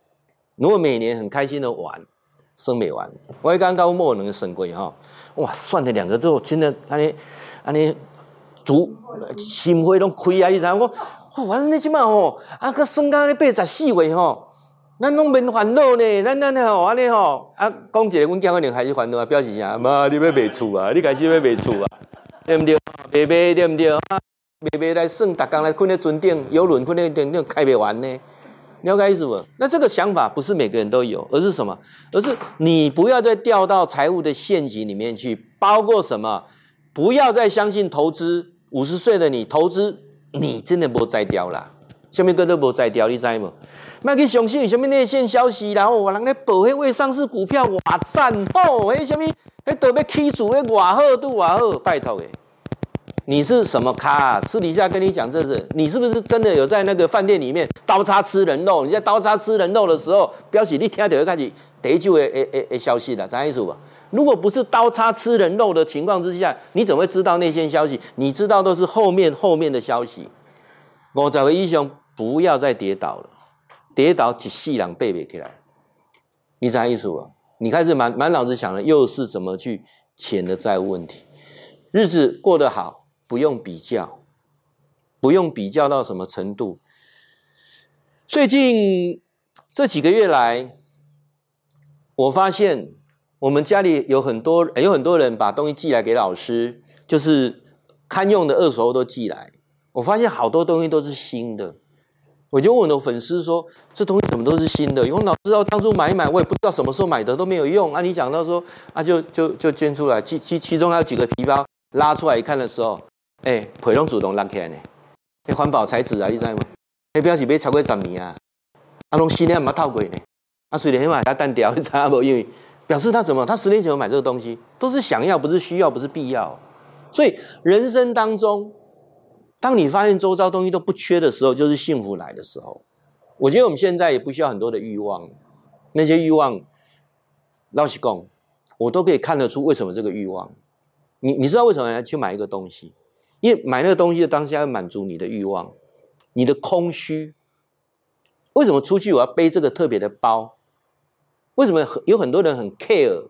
如果每年很开心的玩，生没完。我刚刚莫能生过哈，哇，算了两个之后，真的安尼安尼，足心灰拢开啊！你知影我，哇，你即马吼，啊，个生到八十四岁吼，咱拢免烦恼呢，咱咱吼安尼吼，啊，讲一个，阮囝可能开始烦恼啊，表示啥？妈，你要卖厝啊？你开始要卖厝啊？对不对？卖卖对不对？啊，卖卖来算，逐工来困在船顶，游轮困在船顶开不完呢。了解意思不？那这个想法不是每个人都有，而是什么？而是你不要再掉到财务的陷阱里面去，包括什么？不要再相信投资。五十岁的你投资，你真的不再掉了。什么歌都不再掉，你知吗？卖去相信什么内线消息，然后我人咧报迄未上市股票，哇赞吼！迄什么，迄都要起主，迄偌好都偌好，拜托诶。你是什么咖？私底下跟你讲这是，你是不是真的有在那个饭店里面刀叉吃人肉？你在刀叉吃人肉的时候，表示你听到开始得救诶诶诶诶消息了，啥意思？如果不是刀叉吃人肉的情况之下，你怎么会知道那些消息？你知道都是后面后面的消息。五十个英雄不要再跌倒了，跌倒一世人背不起来。你啥意思？你开始满满脑子想的又是怎么去钱的债务问题，日子过得好。不用比较，不用比较到什么程度。最近这几个月来，我发现我们家里有很多有很多人把东西寄来给老师，就是堪用的二手都寄来。我发现好多东西都是新的，我就问我的粉丝说：“这东西怎么都是新的？”因为老师要当初买一买，我也不知道什么时候买的都没有用。啊，你讲到说啊，就就就捐出来，其其其中还有几个皮包拉出来一看的时候。哎，皮拢主动拉起来呢。环保材质啊，你知吗？哎，表示买超过十年啊，啊，拢新的还没套过呢。啊，虽然起码它单调，你知无？因为表示他怎么？他十年前买这个东西，都是想要，不是需要，不是必要。所以人生当中，当你发现周遭东西都不缺的时候，就是幸福来的时候。我觉得我们现在也不需要很多的欲望，那些欲望，老实讲，我都可以看得出为什么这个欲望。你你知道为什么要去买一个东西？因为买那个东西的当下要满足你的欲望，你的空虚。为什么出去我要背这个特别的包？为什么有很多人很 care？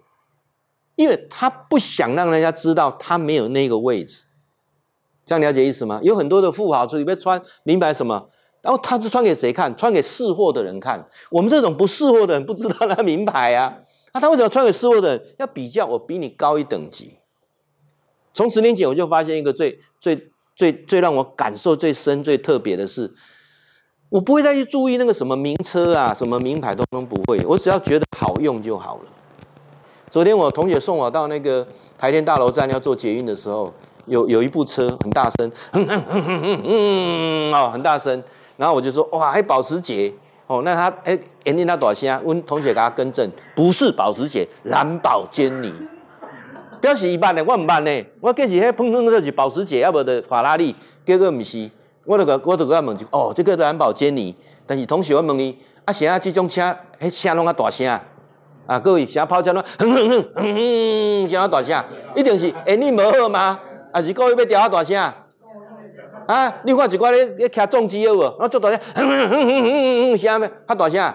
因为他不想让人家知道他没有那个位置。这样了解意思吗？有很多的富豪出去被穿明白什么？然后他是穿给谁看？穿给识货的人看。我们这种不识货的人不知道他名牌啊。那他为什么穿给识货的人？要比较我比你高一等级。从十年前我就发现一个最最最最让我感受最深、最特别的是，我不会再去注意那个什么名车啊、什么名牌，通通不会。我只要觉得好用就好了。昨天我同学送我到那个台电大楼站要做捷运的时候，有有一部车很大声，哼哼哼哼哼，哦，很大声。然后我就说哇，还保时捷哦，那他哎，眼睛那多少钱啊？问同学给他更正，不是保时捷，蓝宝坚尼。表示一般的，我毋捌呢，我计是迄碰碰就是保时捷，要无的法拉利，结果毋是，我就个我就个问就哦，这个蓝宝坚尼，但是同学我问伊，啊，现在这种车，迄声拢较大声，啊，各位，声跑车拢哼哼哼哼哼，声啊大声，一定是眼力无好吗？还是故意要调啊大声？啊，你看一寡咧咧骑重机有无？我做大声，哼哼哼哼哼哼哼，声咩？较大声。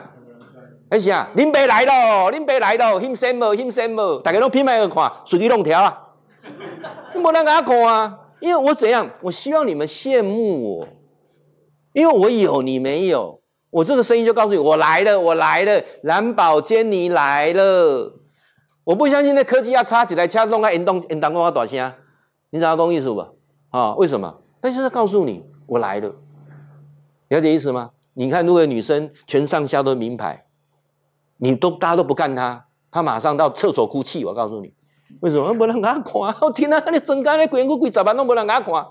哎呀，林北来了，林北来了，欣羡无，欣羡无，大家拢拼命去看，随机弄条啊，你无人甲看啊，因为我怎样？我希望你们羡慕我，因为我有你没有，我这个声音就告诉你，我来了，我来了，蓝宝坚尼来了，我不相信那科技要插起来，掐弄个引动引动我大声，你知道公意思不？啊，为什么？那就是告诉你，我来了，了解意思吗？你看，如果女生全上下都名牌。你都大家都不干他，他马上到厕所哭泣。我告诉你，为什么不能给他看？我天啊，你真干的鬼鬼鬼咋办？弄不能给他看？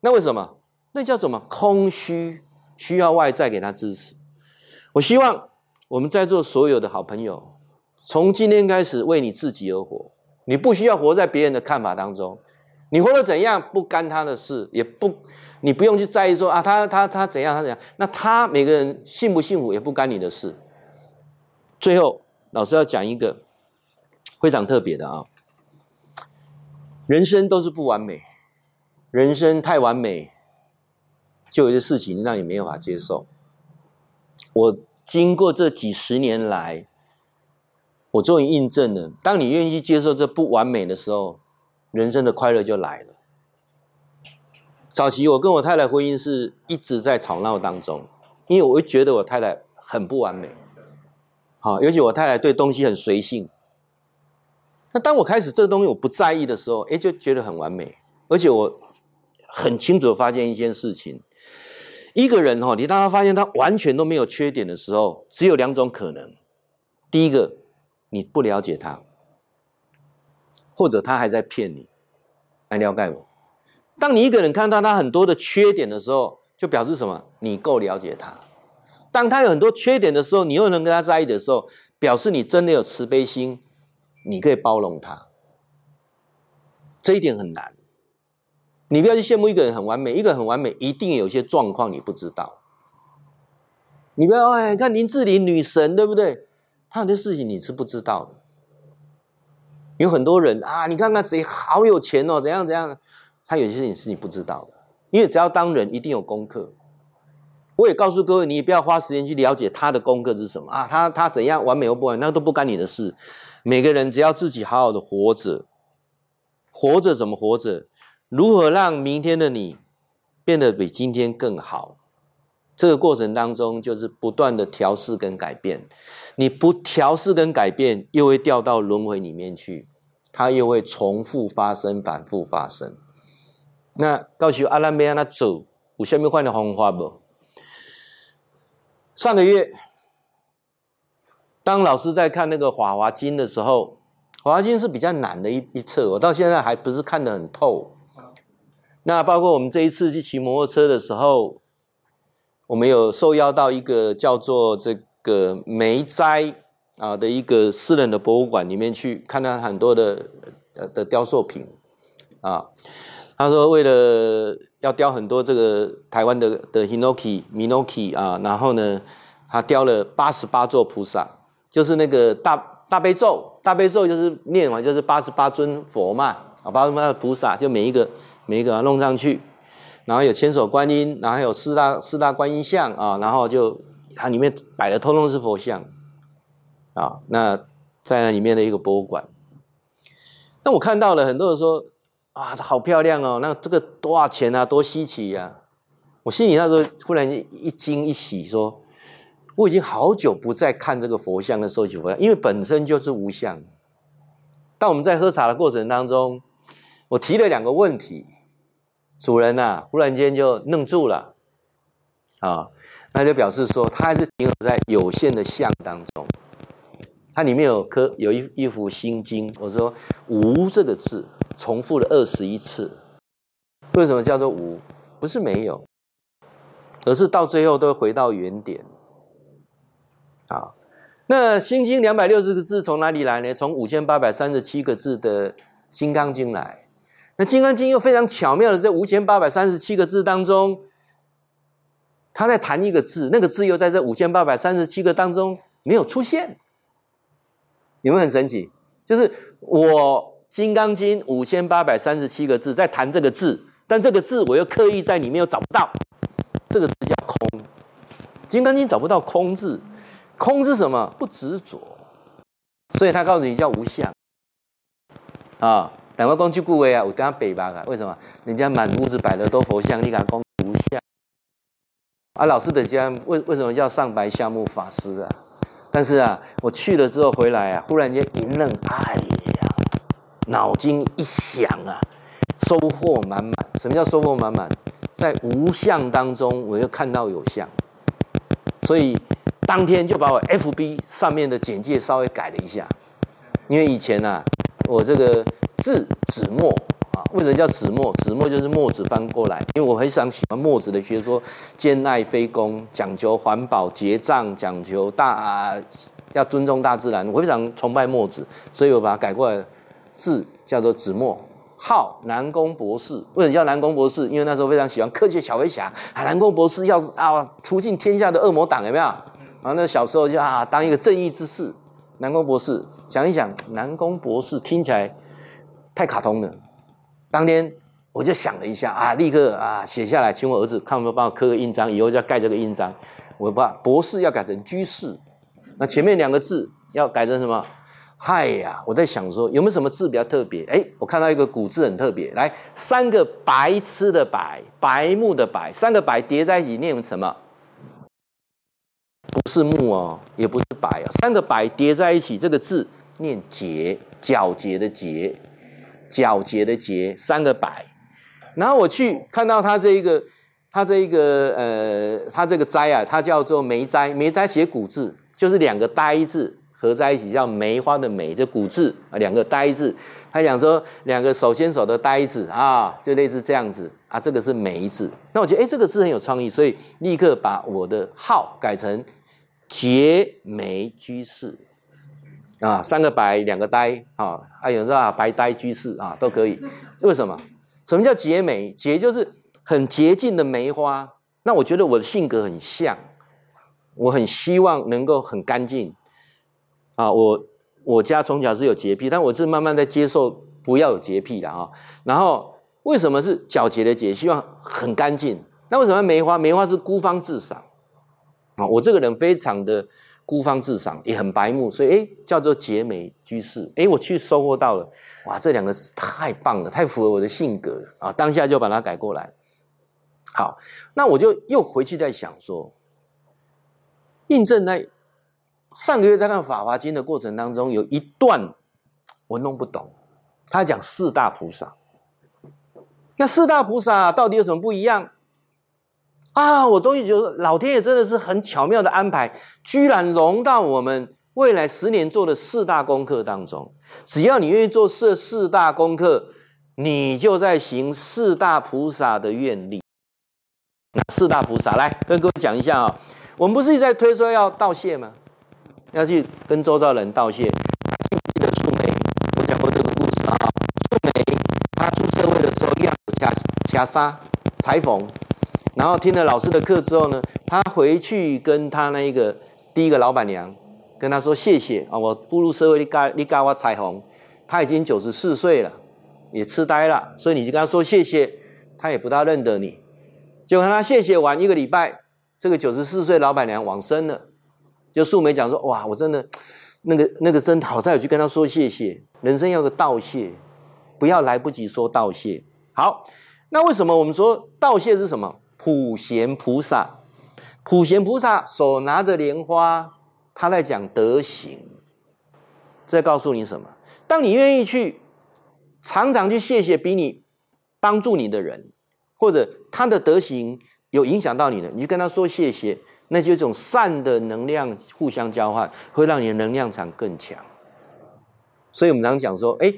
那为什么？那叫什么？空虚，需要外在给他支持。我希望我们在座所有的好朋友，从今天开始为你自己而活。你不需要活在别人的看法当中，你活得怎样不干他的事，也不你不用去在意说啊，他他他怎样他怎样。那他每个人幸不幸福也不干你的事。最后，老师要讲一个非常特别的啊，人生都是不完美，人生太完美，就有些事情让你没有办法接受。我经过这几十年来，我终于印证了，当你愿意去接受这不完美的时候，人生的快乐就来了。早期我跟我太太婚姻是一直在吵闹当中，因为我会觉得我太太很不完美。好，尤其我太太对东西很随性。那当我开始这个东西我不在意的时候，哎，就觉得很完美。而且我很清楚的发现一件事情：一个人哈，你当他发现他完全都没有缺点的时候，只有两种可能。第一个，你不了解他，或者他还在骗你，来了解我。当你一个人看到他很多的缺点的时候，就表示什么？你够了解他。当他有很多缺点的时候，你又能跟他在一起的时候，表示你真的有慈悲心，你可以包容他。这一点很难。你不要去羡慕一个人很完美，一个很完美，一定有些状况你不知道。你不要哎，看林志玲女神对不对？她很多事情你是不知道的。有很多人啊，你看看谁好有钱哦，怎样怎样，他有些事情是你不知道的。因为只要当人，一定有功课。我也告诉各位，你也不要花时间去了解他的功课是什么啊，他他怎样完美或不完美，那都不干你的事。每个人只要自己好好的活着，活着怎么活着？如何让明天的你变得比今天更好？这个过程当中就是不断的调试跟改变。你不调试跟改变，又会掉到轮回里面去，它又会重复发生，反复发生。那告诉阿拉梅安那走，有什么换的方法不？上个月，当老师在看那个《法华经》的时候，《法华经》是比较难的一一册，我到现在还不是看得很透。那包括我们这一次去骑摩托车的时候，我们有受邀到一个叫做这个梅斋啊的一个私人的博物馆里面去，看到很多的呃的雕塑品啊。他说为了。要雕很多这个台湾的的 Hinoki Minoki 啊，然后呢，他雕了八十八座菩萨，就是那个大大悲咒，大悲咒就是念完就是八十八尊佛嘛，啊，八十八菩萨就每一个每一个弄上去，然后有千手观音，然后有四大四大观音像啊，然后就它里面摆的通通是佛像，啊，那在那里面的一个博物馆，那我看到了很多人说。哇，这好漂亮哦！那这个多少钱啊？多稀奇呀、我心里那时候忽然一惊一喜，说我已经好久不再看这个佛像跟收集佛像，因为本身就是无相。当我们在喝茶的过程当中，我提了两个问题，主人呐、忽然间就愣住了，啊，那就表示说他还是停留在有限的相当中。它里面有颗有一一幅心经，我说无这个字。重复了二十一次，为什么叫做无？不是没有，而是到最后都回到原点。好，那《心经》两百六十个字从哪里来呢？从五千八百三十七个字的《金刚经》来。那《金刚经》又非常巧妙的在五千八百三十七个字当中，他在谈一个字，那个字又在这五千八百三十七个当中没有出现，有没有很神奇？就是我《金刚经》五千八百三十七个字在谈这个字，但这个字我又刻意在里面又找不到，这个字叫空，《金刚经》找不到空字，空是什么？不执着，所以他告诉你叫无相啊。两个公去顾威啊，我跟他北吧啊？为什么？人家满屋子摆的都佛像，你敢供无相？啊，老师的家为为什么叫上白下木法师啊？但是啊，我去了之后回来啊，忽然间一愣，哎呀，脑筋一想啊，收获满满。什么叫收获满满？在无相当中，我又看到有相，所以当天就把我 FB 上面的简介稍微改了一下，因为以前啊，我这个。字子墨啊，为什么叫子墨？子墨就是墨子翻过来，因为我很想喜欢墨子的学说，兼爱非攻，讲求环保节葬，讲求大、啊、要尊重大自然，我非常崇拜墨子，所以我把它改过来，字叫做子墨，号南宫博士。为什么叫南宫博士？因为那时候非常喜欢科学小飞侠，啊，南宫博士要啊除尽天下的恶魔党，有没有？然后那小时候就啊当一个正义之士，南宫博士。想一想，南宫博士听起来。太卡通了，当天我就想了一下啊，立刻啊写下来，请我儿子看有没有帮我刻个印章，以后就要盖这个印章。我把博士要改成居士，那前面两个字要改成什么？嗨呀，我在想说有没有什么字比较特别？哎，我看到一个古字很特别，来三个白痴的白，白目的白，三个白叠在一起念什么？不是木哦，也不是白哦，三个白叠在一起，这个字念结，皎洁的洁。皎洁的洁，三个白，然后我去看到他这一个，他这一个呃，他这个斋啊，他叫做梅斋，梅斋写古字，就是两个呆字合在一起叫梅花的梅，就古字啊，两个呆字。他讲说两个手牵手的呆字啊，就类似这样子啊，这个是梅字。那我觉得哎，这个字很有创意，所以立刻把我的号改成结梅居士。啊，三个白，两个呆，啊，啊，有人说啊，白呆居士啊，都可以。为什么？什么叫洁梅？洁就是很洁净的梅花。那我觉得我的性格很像，我很希望能够很干净。啊，我我家从小是有洁癖，但我是慢慢在接受不要有洁癖了啊。然后为什么是皎洁的洁？希望很干净。那为什么梅花？梅花是孤芳自赏啊。我这个人非常的。孤芳自赏也很白目，所以诶叫做洁梅居士。诶我去收获到了，哇，这两个字太棒了，太符合我的性格啊！当下就把它改过来。好，那我就又回去在想说，印证在上个月在看《法华经》的过程当中，有一段我弄不懂，他讲四大菩萨，那四大菩萨到底有什么不一样？啊！我终于觉得老天爷真的是很巧妙的安排，居然融到我们未来十年做的四大功课当中。只要你愿意做这四大功课，你就在行四大菩萨的愿力。四大菩萨来跟各位讲一下啊、哦，我们不是一直在推说要道谢吗？要去跟周遭人道谢。记得素梅，我讲过这个故事啊。素梅她出社会的时候，一样掐掐沙裁缝。然后听了老师的课之后呢，他回去跟他那一个第一个老板娘跟他说谢谢啊，我步入社会你教你教我裁缝，他已经九十四岁了，也痴呆了，所以你就跟他说谢谢，他也不大认得你。结果跟他谢谢完一个礼拜，这个九十四岁老板娘往生了，就素梅讲说哇，我真的那个那个真好，再有去跟他说谢谢，人生要个道谢，不要来不及说道谢。好，那为什么我们说道谢是什么？普贤菩萨，普贤菩萨手拿着莲花，他在讲德行。在告诉你什么？当你愿意去常常去谢谢比你帮助你的人，或者他的德行有影响到你的，你就跟他说谢谢，那就一种善的能量互相交换，会让你的能量场更强。所以我们常常讲说，哎，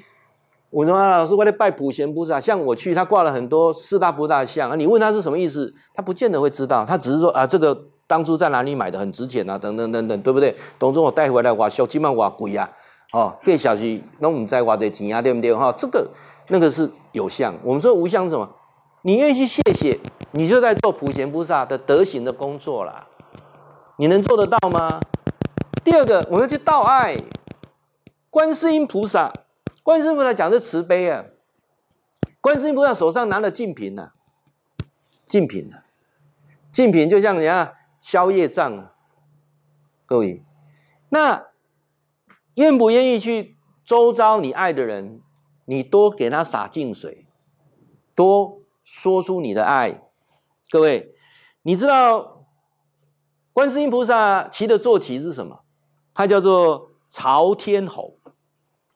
我说啊，老师，我在拜普贤菩萨，像我去，他挂了很多四大菩萨像啊。你问他是什么意思，他不见得会知道，他只是说啊，这个当初在哪里买的，很值钱啊，等等等等，对不对？当初我带回来哇，小几万哇贵啊，哦，给小鸡那我们在挖的钱啊，对不对？哈，这个那个是有相，我们说无相是什么？你愿意去谢谢，你就在做普贤菩萨的德行的工作啦。你能做得到吗？第二个，我们去道爱，观世音菩萨，观世音菩萨讲的慈悲啊。观世音菩萨手上拿了净瓶呢，净瓶呢，净瓶就像人家消业障。各位，那愿不愿意去周遭你爱的人，你多给他洒净水，多。说出你的爱，各位，你知道观世音菩萨骑的坐骑是什么？它叫做朝天吼，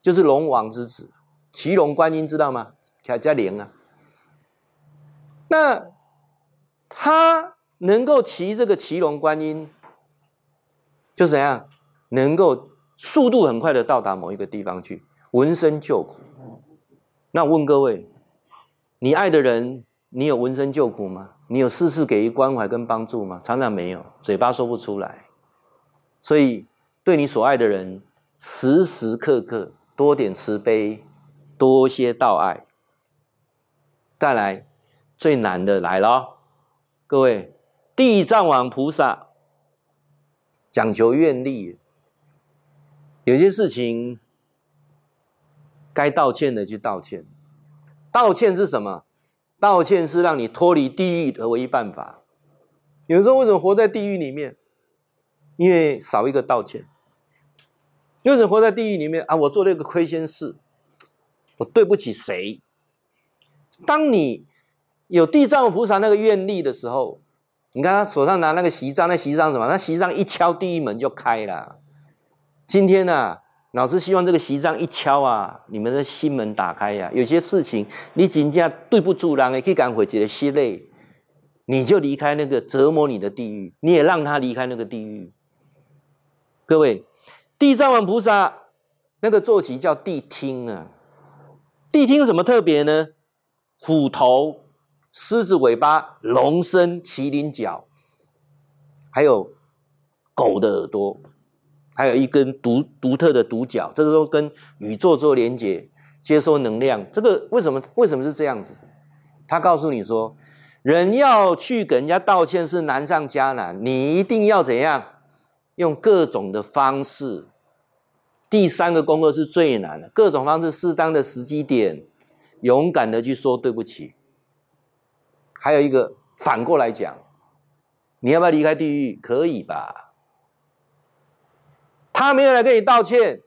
就是龙王之子，骑龙观音，知道吗？加加灵啊。那他能够骑这个骑龙观音，就怎样？能够速度很快的到达某一个地方去，闻声救苦。那问各位。你爱的人，你有闻声救苦吗？你有事事给予关怀跟帮助吗？常常没有，嘴巴说不出来。所以，对你所爱的人，时时刻刻多点慈悲，多些道爱。再来，最难的来了，各位，地藏王菩萨讲求愿力，有些事情该道歉的去道歉。道歉是什么？道歉是让你脱离地狱的唯一办法。有时候为什么活在地狱里面？因为少一个道歉。为什么活在地狱里面啊？我做了一个亏心事，我对不起谁？当你有地藏菩萨那个愿力的时候，你看他手上拿那个锡杖，那锡杖什么？那锡杖一敲，地狱门就开了。今天呢、老师希望这个席杖一敲啊，你们的心门打开呀、啊。有些事情你真正对不住人，也可以赶回去的心累，你就离开那个折磨你的地狱，你也让他离开那个地狱。各位，地藏王菩萨那个坐骑叫地听啊，地听有什么特别呢？虎头、狮子尾巴、龙身、麒麟角，还有狗的耳朵。还有一根独独特的独角，这个时候跟宇宙做连接，接收能量。这个为什么为什么是这样子？他告诉你说，人要去给人家道歉是难上加难，你一定要怎样？用各种的方式。第三个功课是最难的，各种方式，适当的时机点，勇敢的去说对不起。还有一个反过来讲，你要不要离开地狱？可以吧？他没有来跟你道歉，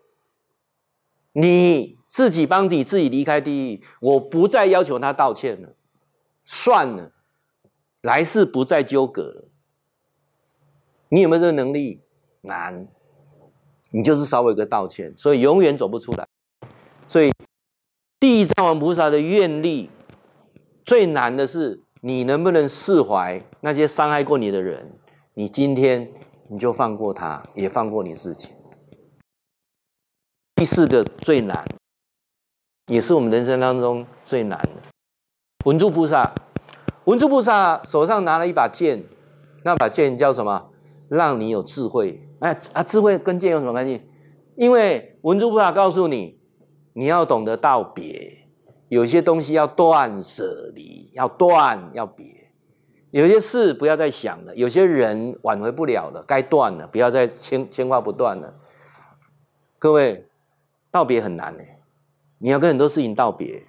你自己帮你自己离开地狱。我不再要求他道歉了，算了，来世不再纠葛了。你有没有这个能力？难，你就是稍微一个道歉，所以永远走不出来。所以地藏王菩萨的愿力最难的是，你能不能释怀那些伤害过你的人？你今天你就放过他，也放过你自己。第四个最难，也是我们人生当中最难的。文殊菩萨，文殊菩萨手上拿了一把剑，那把剑叫什么？让你有智慧。哎啊，智慧跟剑有什么关系？因为文殊菩萨告诉你，你要懂得道别，有些东西要断舍离，要断要别，有些事不要再想了，有些人挽回不了了，该断了，不要再牵牵挂不断了。各位。道别很难呢，你要跟很多事情道别。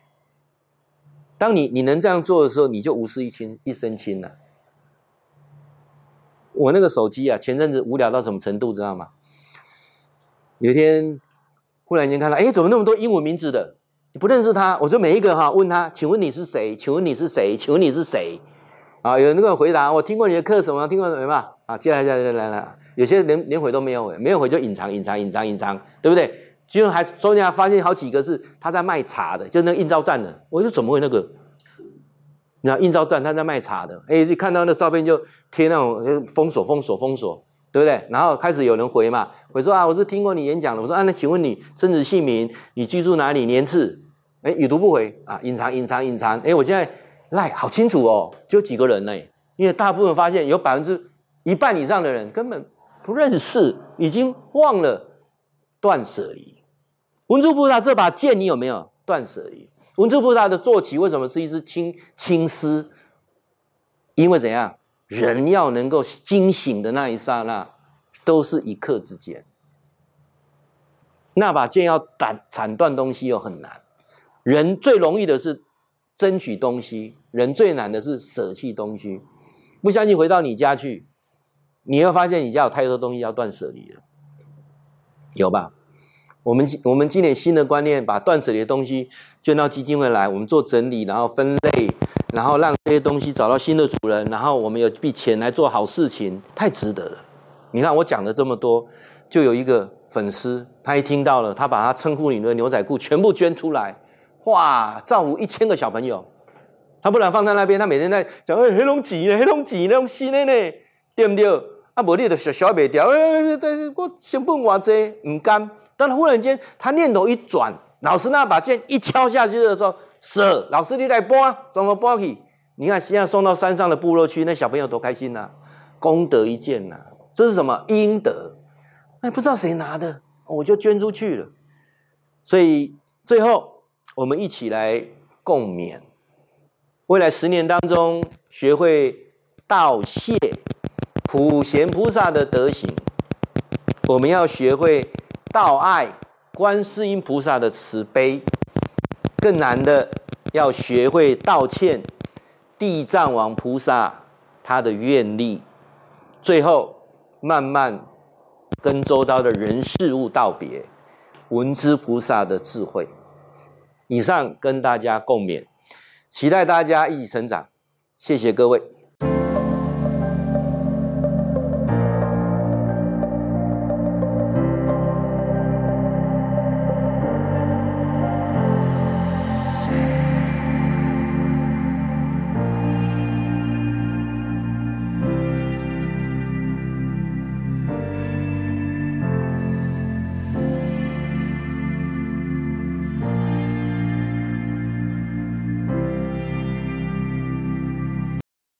当你你能这样做的时候，你就无事一亲一身轻了。我那个手机啊，前阵子无聊到什么程度，知道吗？有一天忽然间看到，哎，怎么那么多英文名字的？你不认识他？我就每一个哈问他，请问你是谁？请问你是谁？请问你是谁？啊，有那个回答，我听过你的课什么？听过什么嘛？啊，接下来接下来来来，有些连连回都没有回，没有回就隐藏隐藏隐藏隐藏，对不对？居然还中间还发现好几个是他在卖茶的，就那个应召站的。我说怎么会那个？你看应召站他在卖茶的，哎，就看到那照片就贴那种封锁封锁封锁，对不对？然后开始有人回嘛，回说啊，我是听过你演讲的。我说啊，那请问你生子姓名？你居住哪里？年次？哎，已读不回啊，隐藏隐藏隐藏。哎，我现在赖好清楚哦，就几个人呢？因为大部分发现有百分之一半以上的人根本不认识，已经忘了断舍离。文殊菩萨这把剑，你有没有断舍离？文殊菩萨的坐骑为什么是一只青青狮？因为怎样？人要能够惊醒的那一刹那，都是一刻之间。那把剑要斩斩断东西又很难。人最容易的是争取东西，人最难的是舍弃东西。不相信，回到你家去，你会发现你家有太多东西要断舍离了，有吧？我们我们今年新的观念，把断舍离的东西捐到基金会来，我们做整理，然后分类，然后让这些东西找到新的主人，然后我们有笔钱来做好事情，太值得了。你看我讲了这么多，就有一个粉丝，他一听到了，他把他称呼你的牛仔裤全部捐出来，哇，造福一千个小朋友。他不然放在那边，他每天在讲，哎，黑龙挤呢，黑龙挤那种新的呢，对不对？啊，无你都小小卖掉，哎哎哎，我成本偌济，唔甘。但忽然间，他念头一转，老师那把剑一敲下去的时候，舍，老师你来搬，怎么搬去？你看现在送到山上的部落去，那小朋友多开心呐、啊，功德一件呐、啊，这是什么阴德？哎，不知道谁拿的，我就捐出去了。所以最后，我们一起来共勉。未来十年当中，学会道谢普贤菩萨的德行，我们要学会道爱观世音菩萨的慈悲，更难的要学会道歉地藏王菩萨他的愿力，最后慢慢跟周遭的人事物道别，闻知菩萨的智慧。以上跟大家共勉。期待大家一起成长，谢谢各位。